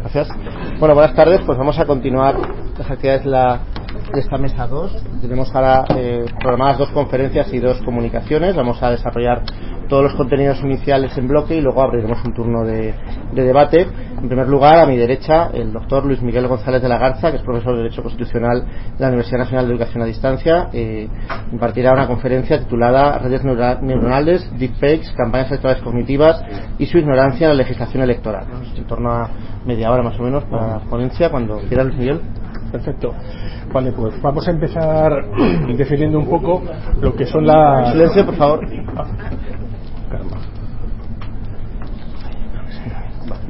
Gracias. Bueno, buenas tardes. Pues vamos a continuar las actividades de esta mesa 2. Tenemos ahora eh, programadas dos conferencias y dos comunicaciones. Vamos a desarrollar todos los contenidos iniciales en bloque y luego abriremos un turno de, de, debate. En primer lugar, a mi derecha, el doctor Luis Miguel González de la Garza, que es profesor de Derecho Constitucional de la Universidad Nacional de Educación a Distancia, eh, impartirá una conferencia titulada Redes neuronales, deepfakes, campañas electorales cognitivas y su ignorancia en la legislación electoral. En torno a media hora más o menos para la ponencia, cuando quiera Luis Miguel. Perfecto. Vale, pues vamos a empezar definiendo un poco lo que son las... Silencio, por favor.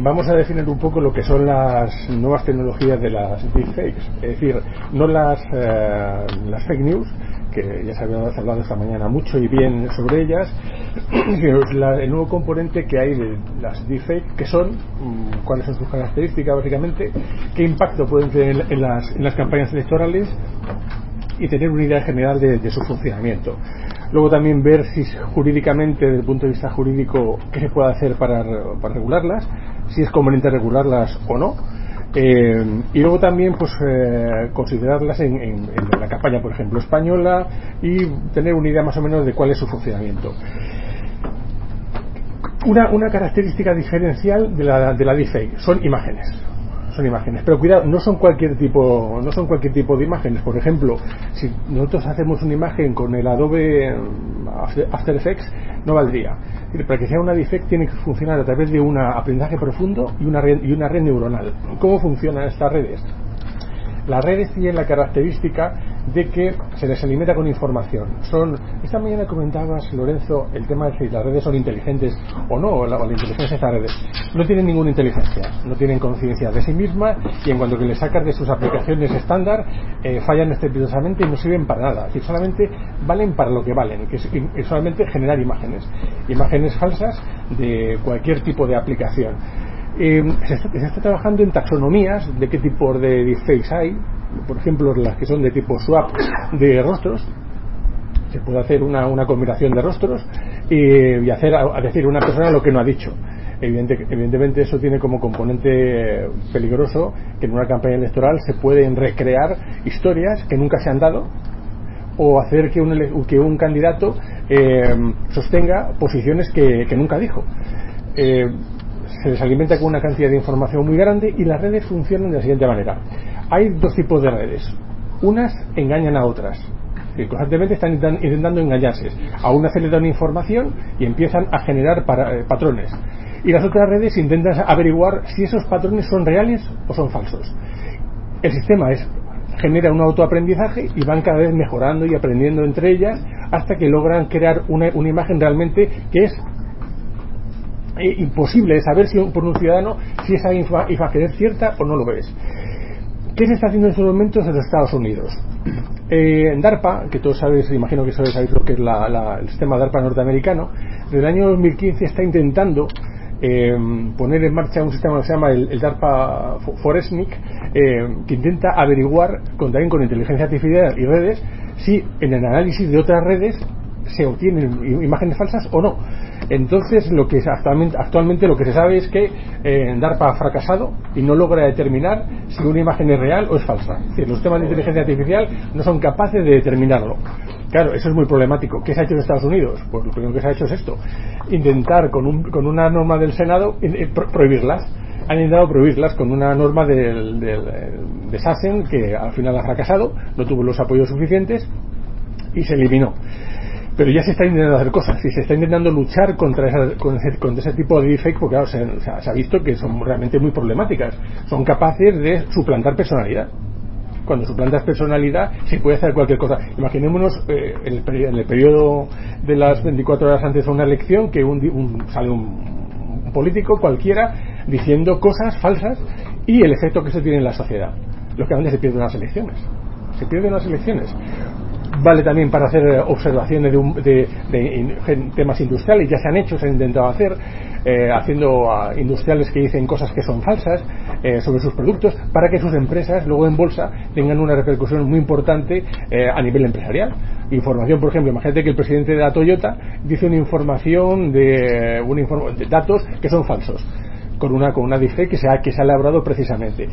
Vamos a definir un poco lo que son las nuevas tecnologías de las deepfakes, es decir, no las, eh, las fake news, que ya se había hablado esta mañana mucho y bien sobre ellas, sino el nuevo componente que hay de las deepfakes, que son, mm, cuáles son sus características básicamente, qué impacto pueden tener en las, en las campañas electorales y tener una idea general de, de su funcionamiento. Luego también ver si jurídicamente, desde el punto de vista jurídico, qué se puede hacer para, para regularlas, si es conveniente regularlas o no. Eh, y luego también pues eh, considerarlas en, la campaña por ejemplo española y tener una idea más o menos de cuál es su funcionamiento una, una característica diferencial de la, de la deepfake son imágenes son imágenes. Pero cuidado no son cualquier tipo no son cualquier tipo de imágenes. Por ejemplo si nosotros hacemos una imagen con el Adobe After Effects no valdría. Para que sea una deepfake tiene que funcionar a través de un aprendizaje profundo y una red, y una red neuronal. ¿cómo funcionan estas redes? Las redes tienen la característica de que se les alimenta con información. Son, esta mañana comentabas, Lorenzo, el tema de si las redes son inteligentes o no, o la, o la inteligencia de estas redes. No tienen ninguna inteligencia, no tienen conciencia de sí misma y en cuanto que le sacas de sus aplicaciones estándar, eh, fallan estrepitosamente y no sirven para nada. Es decir, solamente valen para lo que valen, que es, es solamente generar imágenes. Imágenes falsas de cualquier tipo de aplicación. Eh, se, está, trabajando en taxonomías de qué tipo de deepfakes hay, por ejemplo las que son de tipo swap de rostros, se puede hacer una, combinación de rostros y, y hacer a, a, decir una persona lo que no ha dicho. Evidente, evidentemente eso tiene como componente peligroso que en una campaña electoral se pueden recrear historias que nunca se han dado o hacer que un, que un candidato eh, sostenga posiciones que, que nunca dijo. Eh, se les alimenta con una cantidad de información muy grande y las redes funcionan de la siguiente manera. Hay dos tipos de redes. Unas engañan a otras. Que constantemente están intentando engañarse. A una se les da una información y empiezan a generar eh, patrones. Y las otras redes intentan averiguar si esos patrones son reales o son falsos. El sistema es genera un autoaprendizaje y van cada vez mejorando y aprendiendo entre ellas hasta que logran crear una imagen realmente que es eh, imposible de saber si por un ciudadano si esa imagen es cierta o no lo es. ¿Qué se está haciendo en estos momentos en los Estados Unidos? Eh, en DARPA, que todos sabéis, imagino que sabéis lo que es la, el sistema DARPA norteamericano, desde el año 2015 está intentando eh, poner en marcha un sistema que se llama el, DARPA Foresnic, eh, que intenta averiguar, con, también con inteligencia artificial y redes, si en el análisis de otras redes se obtienen imágenes falsas o no. Entonces, lo que actualmente, actualmente lo que se sabe es que eh, DARPA ha fracasado y no logra determinar si una imagen es real o es falsa. Los temas de inteligencia artificial no son capaces de determinarlo. Claro, eso es muy problemático. ¿Qué se ha hecho en Estados Unidos? Pues lo primero que se ha hecho es esto: intentar con, un, con una norma del Senado eh, pro prohibirlas. Han intentado prohibirlas con una norma del, del, de SACEN que al final ha fracasado, no tuvo los apoyos suficientes y se eliminó pero ya se está intentando hacer cosas y se está intentando luchar contra, esa, contra, ese, tipo de deepfake porque se, se, ha visto que son realmente muy problemáticas son capaces de suplantar personalidad cuando suplantas personalidad se puede hacer cualquier cosa imaginémonos eh, en, el, en, el, periodo de las 24 horas antes de una elección que un, un, sale un, un político cualquiera diciendo cosas falsas y el efecto que eso tiene en la sociedad. Lógicamente se pierden las elecciones. Se pierden las elecciones vale también para hacer observaciones de, temas industriales, ya se han hecho, se han intentado hacer, eh, haciendo a industriales que dicen cosas que son falsas eh, sobre sus productos, para que sus empresas luego en bolsa tengan una repercusión muy importante eh, a nivel empresarial. Información, por ejemplo, imagínate que el presidente de la Toyota dice una información de, una de datos que son falsos con una con una que se ha que se ha elaborado precisamente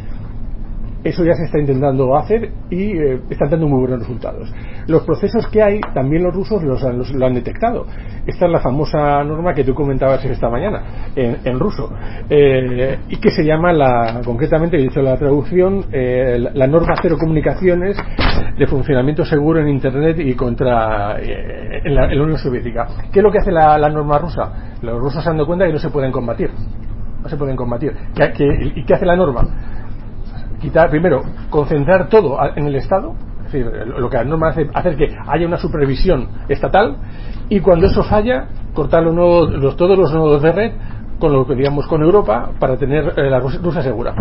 eso ya se está intentando hacer y eh, están dando muy buenos resultados. Los procesos que hay, también los rusos los, lo han detectado. Esta es la famosa norma que tú comentabas esta mañana, en, ruso, eh, y que se llama, la, concretamente, he dicho la traducción, eh, la norma cero comunicaciones de funcionamiento seguro en Internet y contra en la, Unión Soviética. ¿Qué es lo que hace la, norma rusa? Los rusos se han dado cuenta que no se pueden combatir. No se pueden combatir. ¿Y qué hace la norma? Quitar, primero, concentrar todo en el Estado, es decir, lo que la norma hace, hacer que haya una supervisión estatal y cuando eso falla, cortar los todos los nodos de red con lo que digamos con Europa para tener eh, la Rusia segura.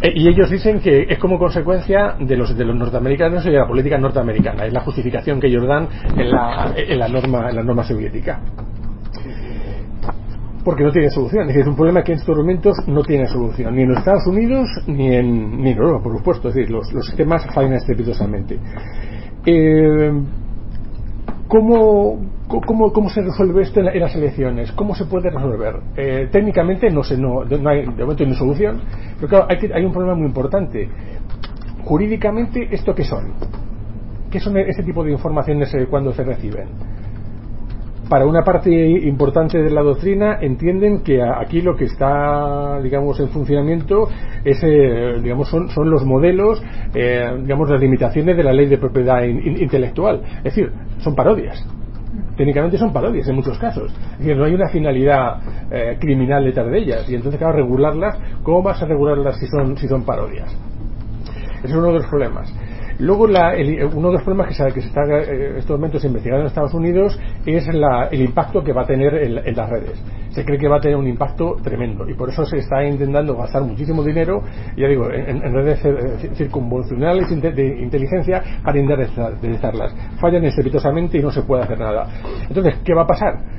Eh, y ellos dicen que es como consecuencia de los, de los norteamericanos y de la política norteamericana. Es la justificación que ellos dan en la, en la norma, en la norma soviética porque no tiene solución. Es decir, es un problema que en estos momentos no tiene solución, ni en los Estados Unidos ni en, ni en Europa, por supuesto. Es decir, los, los sistemas fallan estrepitosamente. Eh, ¿cómo, cómo, ¿Cómo se resuelve esto en, las elecciones? ¿Cómo se puede resolver? Eh, técnicamente no, sé, no, no hay, de momento no hay solución, pero claro, hay, hay un problema muy importante. Jurídicamente, ¿esto qué son? ¿Qué son ese tipo de informaciones eh, cuando se reciben? Para una parte importante de la doctrina entienden que aquí lo que está digamos en funcionamiento es eh, digamos son, son, los modelos eh, digamos las limitaciones de la ley de propiedad intelectual. Es decir son parodias. Técnicamente son parodias en muchos casos. Es decir no hay una finalidad eh, criminal detrás de ellas. Y entonces claro regularlas cómo vas a regularlas si son si son parodias ese es uno de los problemas Luego, uno de los problemas que se, que se está eh, estos momentos investigando en Estados Unidos es el impacto que va a tener en, las redes. Se cree que va a tener un impacto tremendo y por eso se está intentando gastar muchísimo dinero, ya digo, en, redes circunvolucionales de inteligencia para enderezarlas. Fallan estrepitosamente y no se puede hacer nada. Entonces, ¿qué va a pasar?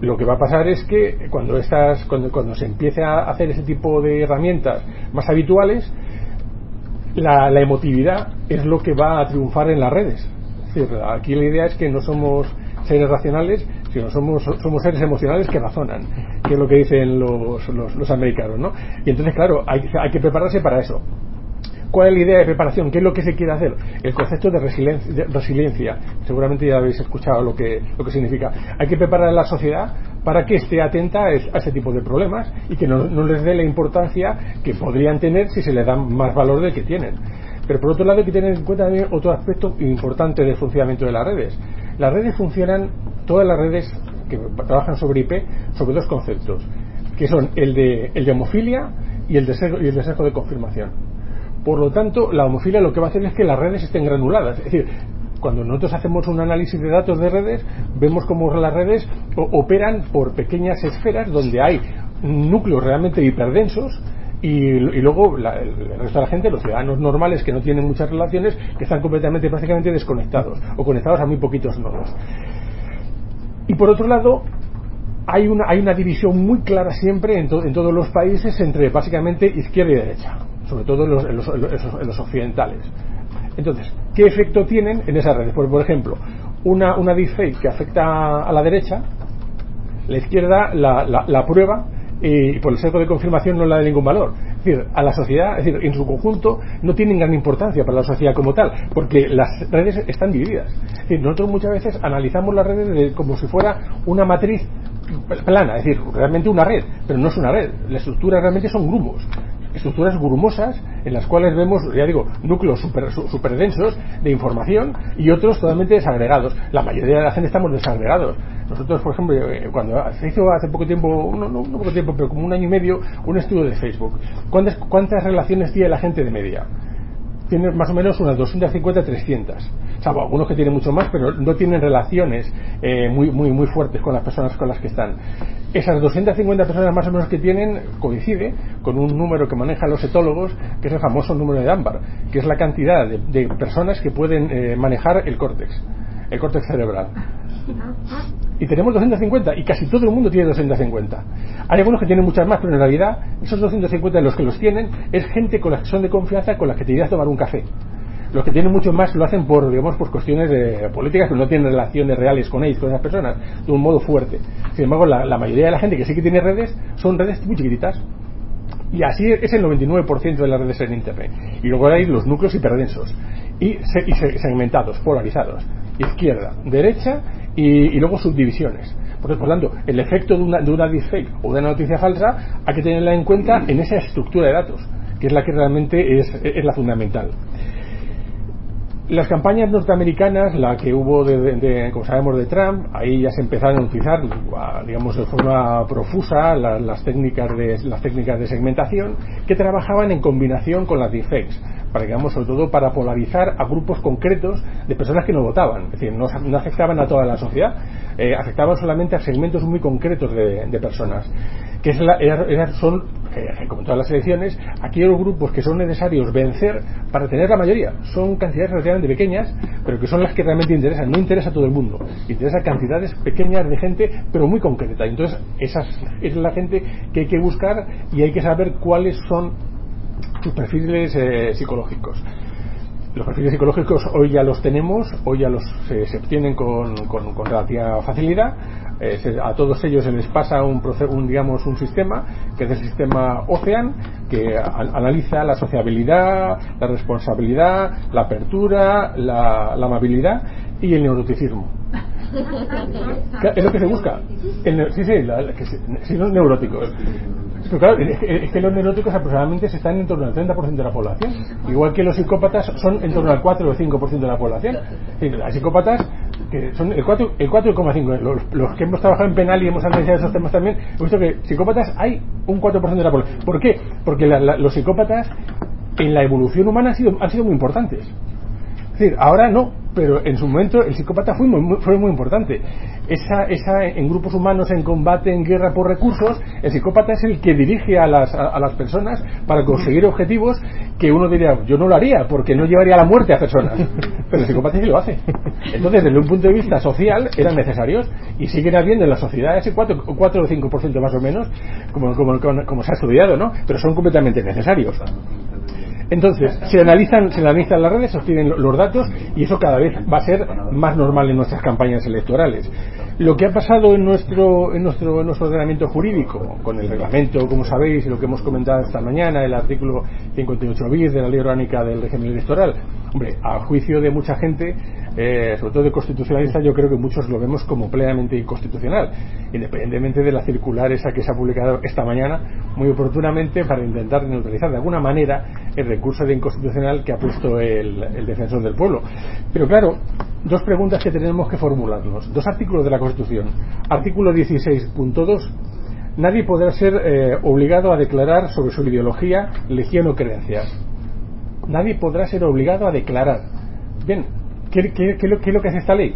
lo que va a pasar es que cuando estas cuando, cuando se empiece a hacer ese tipo de herramientas más habituales la, emotividad es lo que va a triunfar en las redes. aquí la idea es que no somos seres racionales, sino somos, somos seres emocionales que razonan, que es lo que dicen los, los, americanos. ¿no? Y entonces, claro, hay, hay que prepararse para eso. ¿Cuál es la idea de preparación? ¿Qué es lo que se quiere hacer? El concepto de resiliencia. Seguramente ya habéis escuchado lo que, lo que significa. Hay que preparar a la sociedad para que esté atenta a ese tipo de problemas y que no, les dé la importancia que podrían tener si se les da más valor del que tienen. Pero por otro lado hay que tener en cuenta también otro aspecto importante del funcionamiento de las redes. Las redes funcionan, todas las redes que trabajan sobre IP, sobre dos conceptos, que son el de, el de homofilia y el de, y el de de confirmación. Por lo tanto, la homofilia lo que va a hacer es que las redes estén granuladas. Es decir, cuando nosotros hacemos un análisis de datos de redes, vemos cómo las redes operan por pequeñas esferas donde hay núcleos realmente hiperdensos y, luego el resto de la gente, los ciudadanos normales que no tienen muchas relaciones, que están completamente, prácticamente desconectados o conectados a muy poquitos nodos. Y por otro lado, hay una, hay una división muy clara siempre en, en todos los países entre básicamente izquierda y derecha sobre todo en los, occidentales. Entonces, ¿qué efecto tienen en esas redes? Pues, por ejemplo, una, una deepfake que afecta a la derecha, la izquierda la, la, prueba y por el sesgo de confirmación no le da ningún valor. Es decir, a la sociedad, es decir, en su conjunto no tienen gran importancia para la sociedad como tal, porque las redes están divididas. Es decir, nosotros muchas veces analizamos las redes como si fuera una matriz plana, es decir, realmente una red, pero no es una red. La estructura realmente son grumos estructuras grumosas en las cuales vemos, ya digo, núcleos super, super densos de información y otros totalmente desagregados. La mayoría de la gente estamos desagregados. Nosotros, por ejemplo, eh, cuando se hizo hace poco tiempo, no, no, poco tiempo, pero como un año y medio, un estudio de Facebook. ¿Cuántas, cuántas relaciones tiene la gente de media? Tienen más o menos unas 250-300. Salvo algunos que tienen mucho más, pero no tienen relaciones eh, muy, muy, muy fuertes con las personas con las que están. Esas 250 personas más o menos que tienen coincide con un número que manejan los etólogos, que es el famoso número de Dunbar, que es la cantidad de, personas que pueden eh, manejar el córtex, el córtex cerebral y tenemos 250 y casi todo el mundo tiene 250. Hay algunos que tienen muchas más, pero en realidad esos 250 de los que los tienen es gente con la que son de confianza con la que te irías a tomar un café. Los que tienen mucho más lo hacen por, digamos, por cuestiones de políticas, pero no tienen relaciones reales con ellos, con esas personas, de un modo fuerte. Sin embargo, la, mayoría de la gente que sí que tiene redes son redes muy chiquititas. Y así es el 99% de las redes en Internet. Y luego hay los núcleos hiperdensos y segmentados, polarizados. Izquierda, derecha y, luego subdivisiones. Por, por tanto, el efecto de una, de una deepfake o de una noticia falsa hay que tenerla en cuenta en esa estructura de datos, que es la que realmente es, es la fundamental. Las campañas norteamericanas, la que hubo, de, como sabemos, de Trump, ahí ya se empezaron a utilizar, digamos, de forma profusa las, técnicas de, las técnicas de segmentación que trabajaban en combinación con las deepfakes para digamos sobre todo para polarizar a grupos concretos de personas que no votaban, es decir, no, afectaban a toda la sociedad, eh, afectaban solamente a segmentos muy concretos de, personas, que es la, son, eh, como todas las elecciones, aquellos grupos que son necesarios vencer para tener la mayoría. Son cantidades relativamente pequeñas, pero que son las que realmente interesan. No interesa a todo el mundo, interesa cantidades pequeñas de gente, pero muy concreta. Entonces, esa es la gente que hay que buscar y hay que saber cuáles son sus perfiles eh, psicológicos. Los perfiles psicológicos hoy ya los tenemos, hoy ya los se obtienen con, con, relativa facilidad. Eh, a todos ellos se les pasa un, un, digamos, un sistema, que es el sistema Ocean, que analiza la sociabilidad, la responsabilidad, la apertura, la, amabilidad y el neuroticismo. es lo que se busca. sí, sí, la, que, los neuróticos claro, es que, los neuróticos aproximadamente se están en torno al 30% de la población. Igual que los psicópatas son en torno al 4 o 5% de la población. Hay psicópatas que son el 4, el 4,5. Los, los que hemos trabajado en penal y hemos analizado esos temas también, hemos visto que psicópatas hay un 4% de la población. ¿Por qué? Porque los psicópatas en la evolución humana han sido, han sido muy importantes. Es ahora no, pero en su momento el psicópata fue muy, fue muy importante. Esa, esa, en grupos humanos, en combate, en guerra por recursos, el psicópata es el que dirige a las, a, las personas para conseguir objetivos que uno diría, yo no lo haría, porque no llevaría a la muerte a personas. Pero el psicópata sí lo hace. Entonces, desde un punto de vista social, eran necesarios y siguen habiendo en la sociedad ese 4, 4 o 5% más o menos, como, como, como se ha estudiado, ¿no? Pero son completamente necesarios. Entonces, se analizan, se analizan las redes, se obtienen los datos y eso cada vez va a ser más normal en nuestras campañas electorales. Lo que ha pasado en nuestro, en nuestro, en nuestro ordenamiento jurídico, con el reglamento, como sabéis, y lo que hemos comentado esta mañana, el artículo 58 bis de la Ley Orgánica del Régimen Electoral, hombre, a juicio de mucha gente, eh, sobre todo de constitucionalistas, yo creo que muchos lo vemos como plenamente inconstitucional, independientemente de la circular esa que se ha publicado esta mañana, muy oportunamente para intentar neutralizar de alguna manera el recurso de inconstitucional que ha puesto el, defensor del pueblo. Pero claro, dos preguntas que tenemos que formularnos. Dos artículos de la Constitución. Artículo 16.2. Nadie podrá ser eh, obligado a declarar sobre su ideología, legión o creencias. Nadie podrá ser obligado a declarar. Bien, ¿qué, qué, qué, es lo que hace esta ley?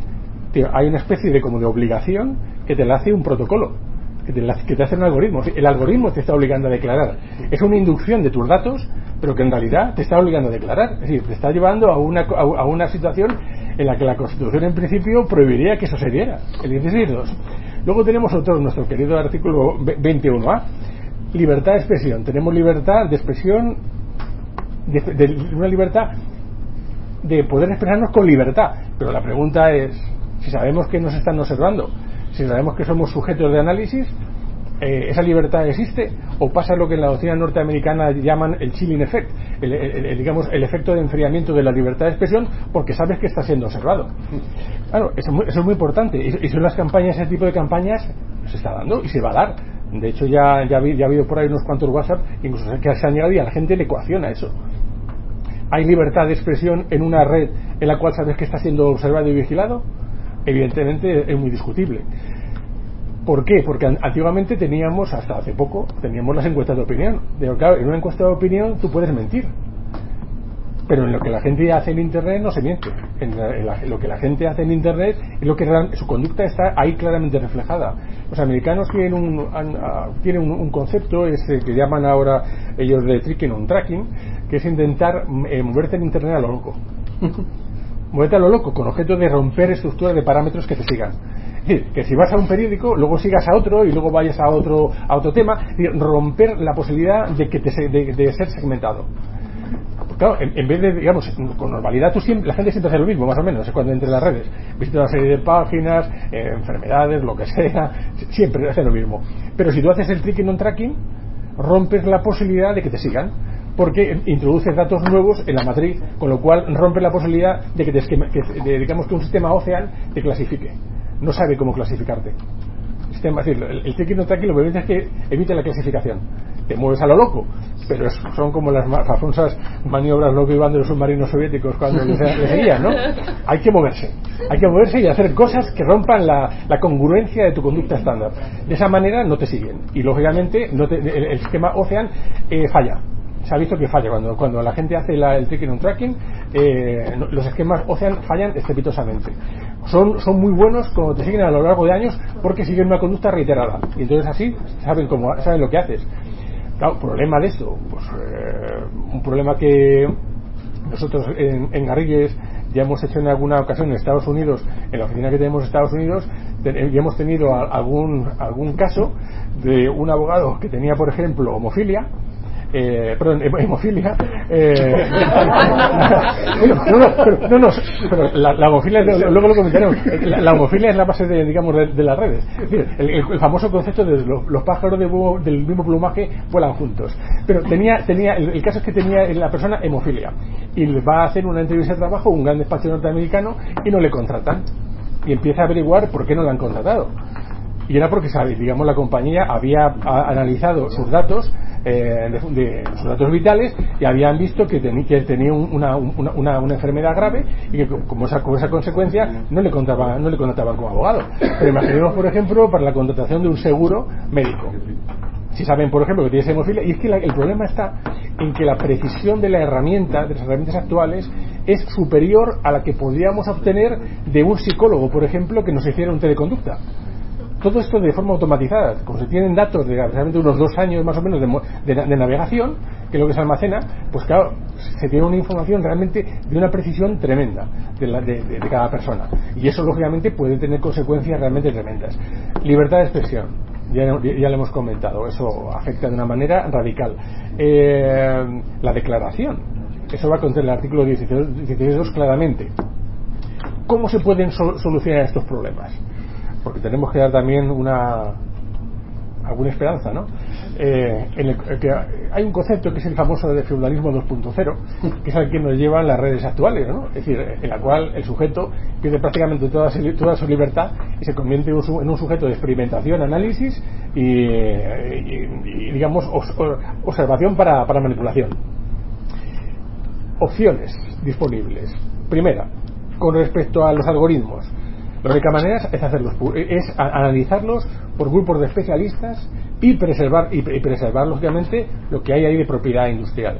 hay una especie de como de obligación que te la hace un protocolo que te, que te hace un algoritmo. El algoritmo te está obligando a declarar. Es una inducción de tus datos, pero que en realidad te está obligando a declarar. Es decir, te está llevando a una, a una situación en la que la Constitución en principio prohibiría que eso se diera. El 16.2. Luego tenemos otro, nuestro querido artículo 21A. Libertad de expresión. Tenemos libertad de expresión, de una libertad de poder expresarnos con libertad. Pero la pregunta es, si sabemos que nos están observando, si sabemos que somos sujetos de análisis, eh, ¿esa libertad existe? ¿O pasa lo que en la doctrina norteamericana llaman el chilling effect? El, digamos, el efecto de enfriamiento de la libertad de expresión porque sabes que está siendo observado. Claro, eso, es muy importante. Y, son las campañas, ese tipo de campañas se está dando y se va a dar. De hecho, ya, ya, ha habido por ahí unos cuantos WhatsApp, incluso que se han llegado y a la gente le ecuaciona eso. ¿Hay libertad de expresión en una red en la cual sabes que está siendo observado y vigilado? Evidentemente es muy discutible. ¿Por qué? Porque antiguamente teníamos, hasta hace poco, teníamos las encuestas de opinión. De, claro, en una encuesta de opinión tú puedes mentir. pero en lo que la gente hace en internet no se miente en, lo que la gente hace en internet es lo que su conducta está ahí claramente reflejada los americanos tienen un ah, tienen un, concepto ese que llaman ahora ellos de tricking on tracking que es intentar eh, moverte en internet a lo loco moverte a lo loco con objeto de romper estructuras de parámetros que te sigan que si vas a un periódico, luego sigas a otro y luego vayas a otro, a otro tema, y romper la posibilidad de que te, de ser segmentado claro, en, vez de, digamos, con normalidad tú siempre, la gente siempre hace lo mismo, más o menos, cuando entre las redes. Visita una serie de páginas, eh, enfermedades, lo que sea, siempre hace lo mismo. Pero si tú haces el tracking on tracking, rompes la posibilidad de que te sigan porque introduces datos nuevos en la matriz, con lo cual rompe la posibilidad de que, te, digamos que un sistema Ocean te clasifique. No sabe cómo clasificarte. El, sistema, el, el tracking lo que dice es que evite la clasificación te mueves a lo loco, pero son como las famosas maniobras loco iban de los submarinos soviéticos cuando les, seguían, ¿no? Hay que moverse, hay que moverse y hacer cosas que rompan la, congruencia de tu conducta estándar. De esa manera no te siguen y lógicamente no el, esquema Ocean eh, falla se ha visto que falla. Cuando, cuando la gente hace el tracking un tracking eh, los esquemas Ocean fallan estrepitosamente. Son, son muy buenos cuando te siguen a lo largo de años porque siguen una conducta reiterada. Y entonces así saben cómo saben lo que haces. Claro, problema de esto, pues eh, un problema que nosotros en, en, Garrigues ya hemos hecho en alguna ocasión en Estados Unidos, en la oficina que tenemos en Estados Unidos, ya hemos tenido algún, algún caso de un abogado que tenía, por ejemplo, homofilia, eh, perdón, hemofilia. Eh, no, no, pero, no, no, pero la, homofilia, luego lo comentaremos. La, homofilia es la base de, digamos, de, las redes. El, el, famoso concepto de los, pájaros del mismo plumaje vuelan juntos. Pero tenía, tenía el, caso es que tenía la persona hemofilia y le va a hacer una entrevista de trabajo un gran despacho norteamericano y no le contratan y empieza a averiguar por qué no le han contratado y era porque digamos la compañía había analizado sus datos eh, de, sus datos vitales y habían visto que, que tenía una, una, una, enfermedad grave y que como esa, como esa consecuencia no le, contrataban, no le contrataban como abogado. Pero imaginemos, por ejemplo, para la contratación de un seguro médico. Si saben, por ejemplo, que tienes hemofilia, y es que el problema está en que la precisión de la herramienta, de las herramientas actuales, es superior a la que podríamos obtener de un psicólogo, por ejemplo, que nos hiciera un teleconducta todo esto de forma automatizada, como se tienen datos de realmente unos dos años más o menos de, de, navegación, que es lo que se almacena, pues claro, se tiene una información realmente de una precisión tremenda de, de, cada persona. Y eso, lógicamente, puede tener consecuencias realmente tremendas. Libertad de expresión, ya, ya lo hemos comentado, eso afecta de una manera radical. Eh, la declaración, eso va a contener el artículo 16.2 claramente. ¿Cómo se pueden solucionar estos problemas? Porque tenemos que dar también una alguna esperanza, ¿no? Eh, en el, que hay un concepto que es el famoso de feudalismo 2.0, que es al que nos llevan las redes actuales, ¿no? Es decir, en la cual el sujeto pierde prácticamente toda, toda su libertad y se convierte en un sujeto de experimentación, análisis y, digamos, observación para, para manipulación. Opciones disponibles. Primera, con respecto a los algoritmos la única manera es hacerlos, es analizarlos por grupos de especialistas y preservar, y preservar lógicamente lo que hay ahí de propiedad industrial.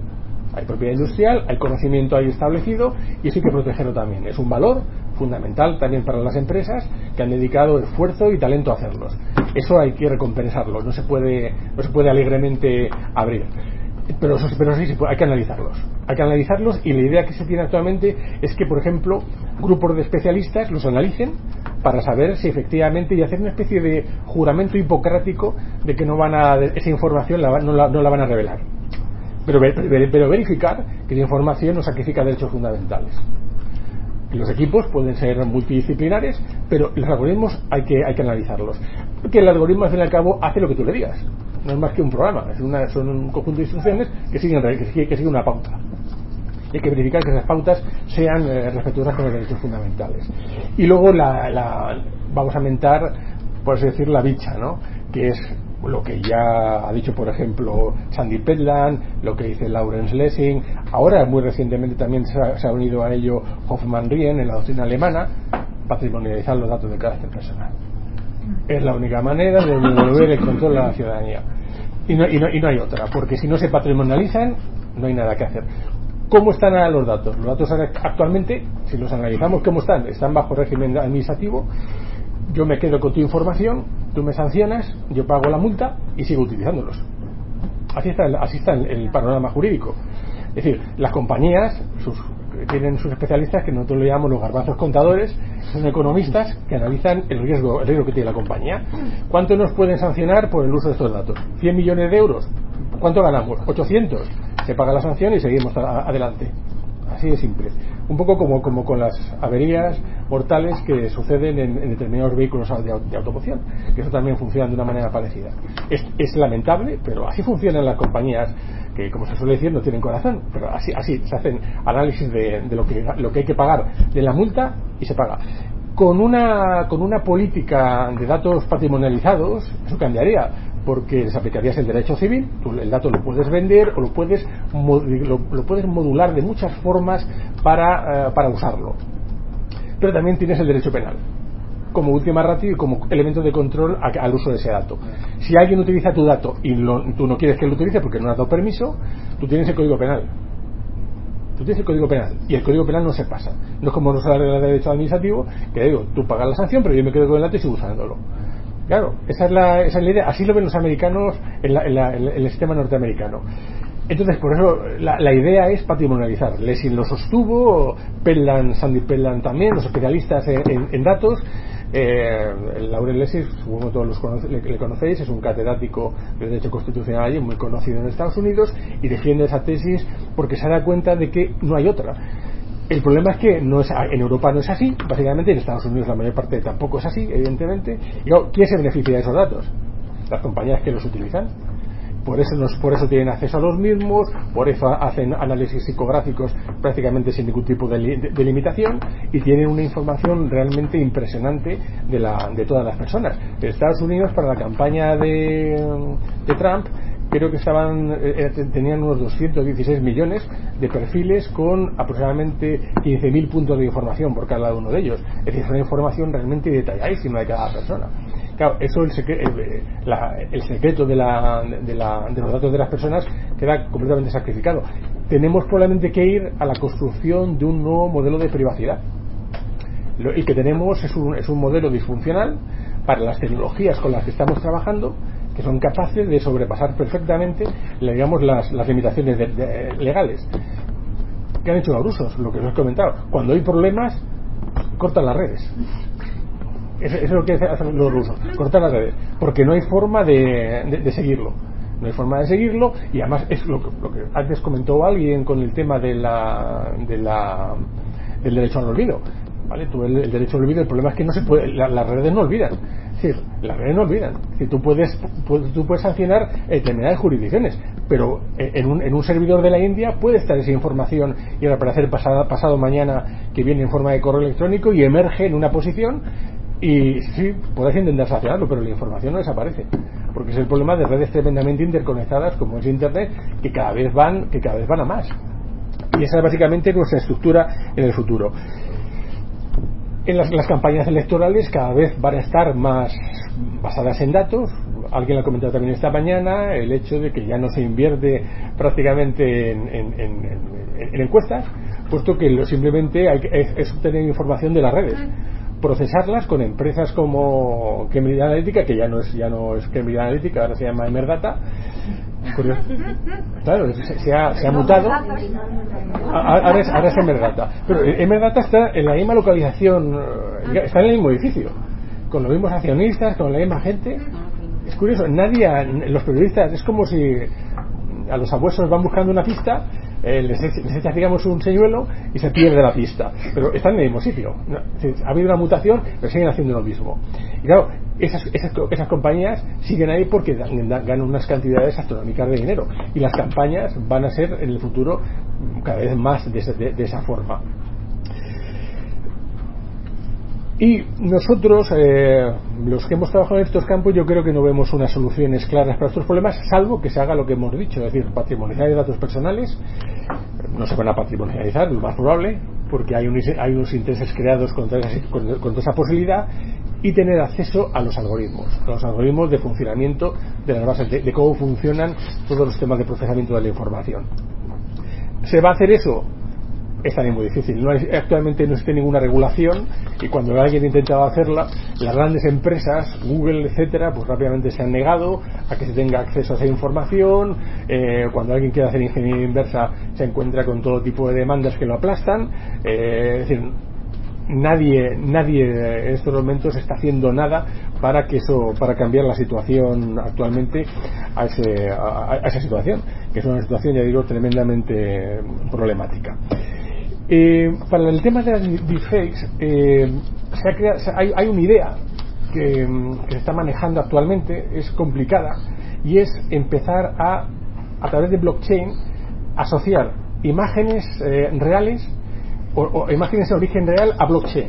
Hay propiedad industrial, hay conocimiento ahí establecido y eso hay que protegerlo también. Es un valor fundamental también para las empresas que han dedicado esfuerzo y talento a hacerlos. Eso hay que recompensarlo, no se puede, no se puede alegremente abrir pero, pero sí, hay que analizarlos. Hay que analizarlos y la idea que se tiene actualmente es que, por ejemplo, grupos de especialistas los analicen para saber si efectivamente y hacer una especie de juramento hipocrático de que no van a esa información no, la, no, la, van a revelar. Pero, pero verificar que la información no sacrifica derechos fundamentales. Los equipos pueden ser multidisciplinares, pero los algoritmos hay que, hay que analizarlos. Porque el algoritmo, al fin y al cabo, hace lo que tú le digas no es más que un programa, es una, son un conjunto de instrucciones que siguen, que, que siguen una pauta. Y hay que verificar que esas pautas sean eh, respetuosas con los derechos fundamentales. Y luego la, vamos a mentar, por así decir, la bicha, ¿no? que es lo que ya ha dicho, por ejemplo, Sandy Petland, lo que dice Lawrence Lessing, ahora muy recientemente también se ha, unido a ello Hoffmann Rien en la doctrina alemana, patrimonializar los datos de carácter personal. Es la única manera de devolver el control a la ciudadanía. Y no, y, no, y no hay otra, porque si no se patrimonializan, no hay nada que hacer. ¿Cómo están los datos? Los datos actualmente, si los analizamos, ¿cómo están? Están bajo régimen administrativo. Yo me quedo con tu información, tú me sancionas, yo pago la multa y sigo utilizándolos. Así está, así está el panorama jurídico. Es decir, las compañías sus, tienen sus especialistas que nosotros le llamamos los garbazos contadores, son economistas que analizan el riesgo, el riesgo que tiene la compañía. ¿Cuánto nos pueden sancionar por el uso de estos datos? ¿100 millones de euros? ¿Cuánto ganamos? ¿800? Se paga la sanción y seguimos adelante. Así de simple. Un poco como, como con las averías mortales que suceden en, determinados vehículos de, automoción, que eso también funciona de una manera parecida. Es, lamentable, pero así funcionan las compañías que, como se suele decir, no tienen corazón. Pero así, así se hacen análisis de, de lo, que, lo que hay que pagar de la multa y se paga con una, con una política de datos patrimonializados, eso cambiaría porque les aplicarías el derecho civil, el dato lo puedes vender o lo puedes, lo, puedes modular de muchas formas para, eh, para usarlo. Pero también tienes el derecho penal como última ratio y como elemento de control al uso de ese dato. Si alguien utiliza tu dato y tú no quieres que lo utilice porque no has dado permiso, tú tienes el código penal. Tú tienes el código penal y el código penal no se pasa. No es como no la regla de derecho administrativo, que digo, tú pagas la sanción, pero yo me quedo con el dato y sigo usándolo. Claro, esa es la, esa es la idea. Así lo ven los americanos en, el sistema norteamericano. Entonces, por eso la, idea es patrimonializar. Lessing lo sostuvo, Pellan, Sandy Pellan también, los especialistas en, datos. Eh, Laurel Lessing, supongo todos los le, conocéis, es un catedrático de Derecho Constitucional muy conocido en Estados Unidos y defiende esa tesis porque se da cuenta de que no hay otra. El problema es que no es, en Europa no es así, básicamente en Estados Unidos la mayor parte tampoco es así, evidentemente. Y ¿quién se beneficia de esos datos? Las compañías que los utilizan. Por eso, por eso tienen acceso a los mismos, por eso hacen análisis psicográficos prácticamente sin ningún tipo de, limitación y tienen una información realmente impresionante de, la, de todas las personas. Estados Unidos, para la campaña de, de Trump, creo que estaban eh, eh, tenían unos 216 millones de perfiles con aproximadamente 15.000 puntos de información por cada uno de ellos. Es decir, es una información realmente detalladísima de cada persona. Claro, eso el, eh, el secreto de, la, de, la, de los datos de las personas queda completamente sacrificado. Tenemos probablemente que ir a la construcción de un nuevo modelo de privacidad. Lo, y que tenemos es un, es un modelo disfuncional para las tecnologías con las que estamos trabajando que son capaces de sobrepasar perfectamente digamos, las, limitaciones legales. que han hecho los rusos? Lo que os he comentado. Cuando hay problemas, cortan las redes. Eso, es lo que hacen los rusos, cortan las redes, porque no hay forma de, seguirlo. No hay forma de seguirlo y además es lo que, lo que antes comentó alguien con el tema de la, de la, del derecho al olvido. ¿Vale? Tú el, derecho al olvido, el problema es que no se puede, las redes no olvidan decir, las redes no olvidan. que tú puedes, tú puedes sancionar determinadas jurisdicciones, pero en un, en un servidor de la India puede estar esa información y reaparecer pasado, pasado mañana que viene en forma de correo electrónico y emerge en una posición y sí, puedes intentar sancionarlo, pero la información no desaparece. Porque es el problema de redes tremendamente interconectadas como es Internet, que cada vez van, que cada vez van a más. Y esa es básicamente nuestra estructura en el futuro en las, campañas electorales cada vez van a estar más basadas en datos. Alguien lo ha comentado también esta mañana, el hecho de que ya no se invierte prácticamente en, encuestas, puesto que simplemente hay, es, es obtener información de las redes procesarlas con empresas como Cambridge Analytica, que ya no es ya no es Cambridge Analytica, ahora se llama Emerdata. Claro, se, ha, se ha mutado. Ahora es, ahora es Emerdata. Pero Emerdata está en la misma localización, eh, está en el mismo edificio, con los mismos accionistas, con la misma gente. Es curioso, nadie, los periodistas, es como si a los abuesos van buscando una pista les, digamos, un señuelo y se pierde la pista. Pero están en el mismo sitio. Ha habido una mutación, pero siguen haciendo lo mismo. Y claro, esas, esas, compañías siguen ahí porque ganan unas cantidades astronómicas de dinero. Y las campañas van a ser en el futuro cada vez más de esa forma. Y nosotros, eh, los que hemos trabajado en estos campos, yo creo que no vemos unas soluciones claras para estos problemas, salvo que se haga lo que hemos dicho, es decir, patrimonializar datos personales. No se van a patrimonializar, lo más probable, porque hay, hay unos intereses creados contra esa posibilidad, y tener acceso a los algoritmos, a los algoritmos de funcionamiento de las bases, de cómo funcionan todos los temas de procesamiento de la información ¿Se va a hacer eso? Es también muy difícil. No hay, actualmente no existe ninguna regulación y cuando alguien intentaba hacerla, las grandes empresas, Google, etcétera, pues rápidamente se han negado a que se tenga acceso a esa información. Eh, cuando alguien quiere hacer ingeniería inversa, se encuentra con todo tipo de demandas que lo aplastan. Eh, es decir, nadie, nadie en estos momentos está haciendo nada para que eso, para cambiar la situación actualmente a, ese, a esa situación, que es una situación, ya digo, tremendamente problemática. Eh, para el tema de las deepfakes, eh, se ha hay, hay, una idea que, se está manejando actualmente, es complicada, y es empezar a, a través de blockchain, asociar imágenes eh, reales o, imágenes de origen real a blockchain.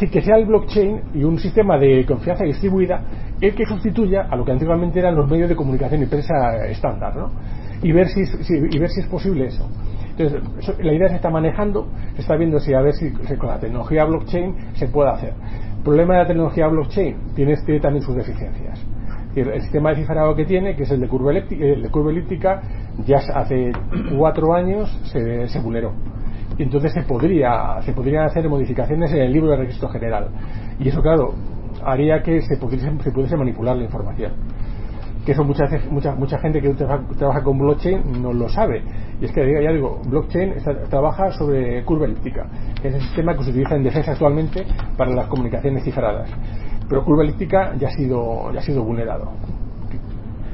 Que, que sea el blockchain y un sistema de confianza distribuida el que sustituya a lo que antiguamente eran los medios de comunicación y prensa estándar, ¿no? Y ver si, si, y ver si es posible eso. Entonces, la idea se está manejando, se está viendo si a ver si, con la tecnología blockchain se puede hacer. El problema de la tecnología blockchain tiene, también sus deficiencias. El sistema de cifrado que tiene, que es el de curva elíptica, el de curva elíptica ya hace cuatro años se, se vulneró. Entonces se podría, se podrían hacer modificaciones en el libro de registro general. Y eso, claro, haría que se pudiese, se pudiese manipular la información que eso mucha, mucha, mucha gente que trabaja, con blockchain no lo sabe. Y es que ya digo, blockchain trabaja sobre curva elíptica, que es el sistema que se utiliza en defensa actualmente para las comunicaciones cifradas. Pero curva elíptica ya ha sido, ya ha sido vulnerado.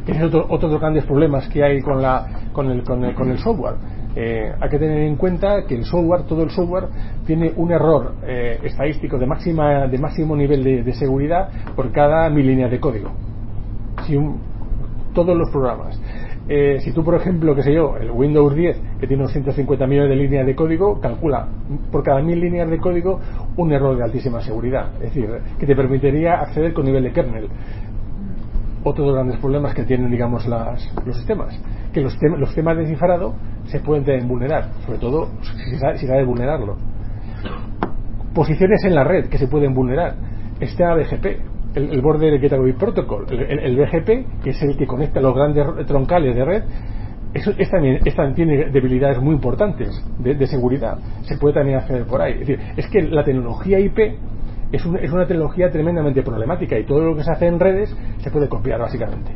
Que es otro, otro de los grandes problemas que hay con, la, con, el, con, el, con el software. Eh, hay que tener en cuenta que el software, todo el software, tiene un error eh, estadístico de, máxima, de máximo nivel de, de, seguridad por cada mil líneas de código. Si un, todos los programas. Eh, si tú, por ejemplo, que sé yo, el Windows 10, que tiene unos 150 millones de líneas de código, calcula por cada mil líneas de código un error de altísima seguridad. Es decir, que te permitiría acceder con nivel de kernel. Otro de los grandes problemas que tienen, digamos, las, los sistemas. Que los, los temas de cifrado se pueden vulnerar, sobre todo si se sabe vulnerarlo. Posiciones en la red que se pueden vulnerar. Este ABGP, el, el Border Gateway Protocol, el, BGP, que es el que conecta los grandes troncales de red, eso es también, tiene debilidades muy importantes de, de, seguridad. Se puede también hacer por ahí. Es, decir, es que la tecnología IP es, un, es una tecnología tremendamente problemática y todo lo que se hace en redes se puede copiar básicamente.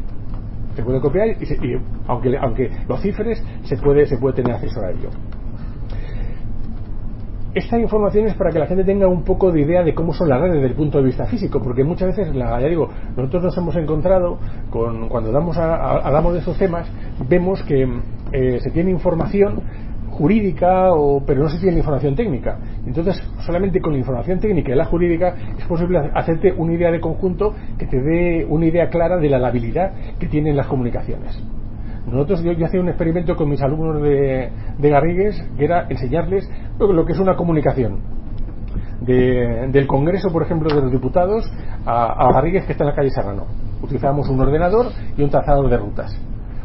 Se puede copiar y, se, y aunque, aunque lo cifres, se puede, se puede tener acceso a ello esta información es para que la gente tenga un poco de idea de cómo son las redes desde el punto de vista físico, porque muchas veces, la, ya digo, nosotros nos hemos encontrado con, cuando damos a, hablamos de esos temas, vemos que eh, se tiene información jurídica, o, pero no se tiene información técnica. Entonces, solamente con la información técnica y la jurídica es posible hacerte una idea de conjunto que te dé una idea clara de la labilidad que tienen las comunicaciones. Nosotros, yo, yo hacía un experimento con mis alumnos de, de Garrigues, que era enseñarles lo, lo que es una comunicación. De, del Congreso, por ejemplo, de los diputados a, Garrigues, que está en la calle Serrano. Utilizábamos un ordenador y un trazador de rutas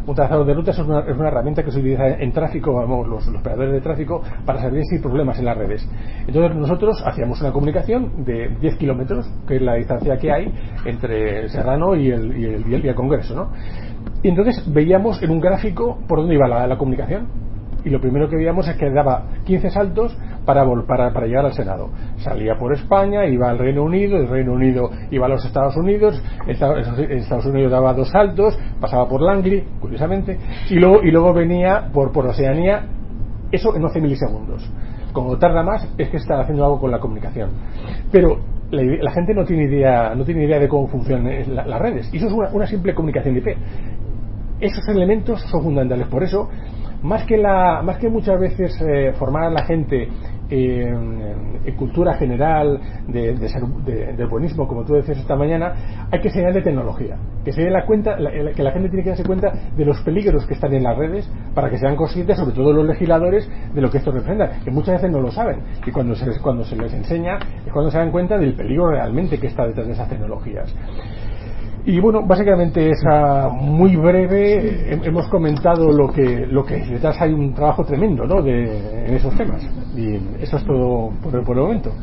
un trazador de rutas es una, es una, herramienta que se utiliza en tráfico, vamos, los, los, operadores de tráfico, para saber si hay problemas en las redes. Entonces nosotros hacíamos una comunicación de 10 kilómetros, que es la distancia que hay entre Serrano y el, y el, y el Congreso, ¿no? Y entonces veíamos en un gráfico por dónde iba la, comunicación. Y lo primero que veíamos es que daba 15 saltos para, para, para, llegar al Senado. Salía por España, iba al Reino Unido, el Reino Unido iba a los Estados Unidos, Estados Unidos daba dos saltos, pasaba por Langley, curiosamente, y luego, y luego venía por, por Oceanía, eso en 11 milisegundos. Como tarda más, es que está haciendo algo con la comunicación. Pero la, la, gente no tiene idea no tiene idea de cómo funcionan la, las redes y eso es una, una simple comunicación IP esos elementos son fundamentales. Por eso, más que, la, más que muchas veces eh, formar a la gente en, cultura general de, de, buenismo, como tú decías esta mañana, hay que enseñar de tecnología. Que se dé la cuenta, la, que la gente tiene que darse cuenta de los peligros que están en las redes para que sean conscientes, sobre todo los legisladores, de lo que esto representa. Que muchas veces no lo saben. Y cuando se, cuando se les enseña es cuando se dan cuenta del peligro realmente que está detrás de esas tecnologías. Y bueno, básicamente es muy breve. Hemos comentado lo que, lo que detrás hay un trabajo tremendo ¿no? de, en esos temas. Y eso es todo por, por el momento.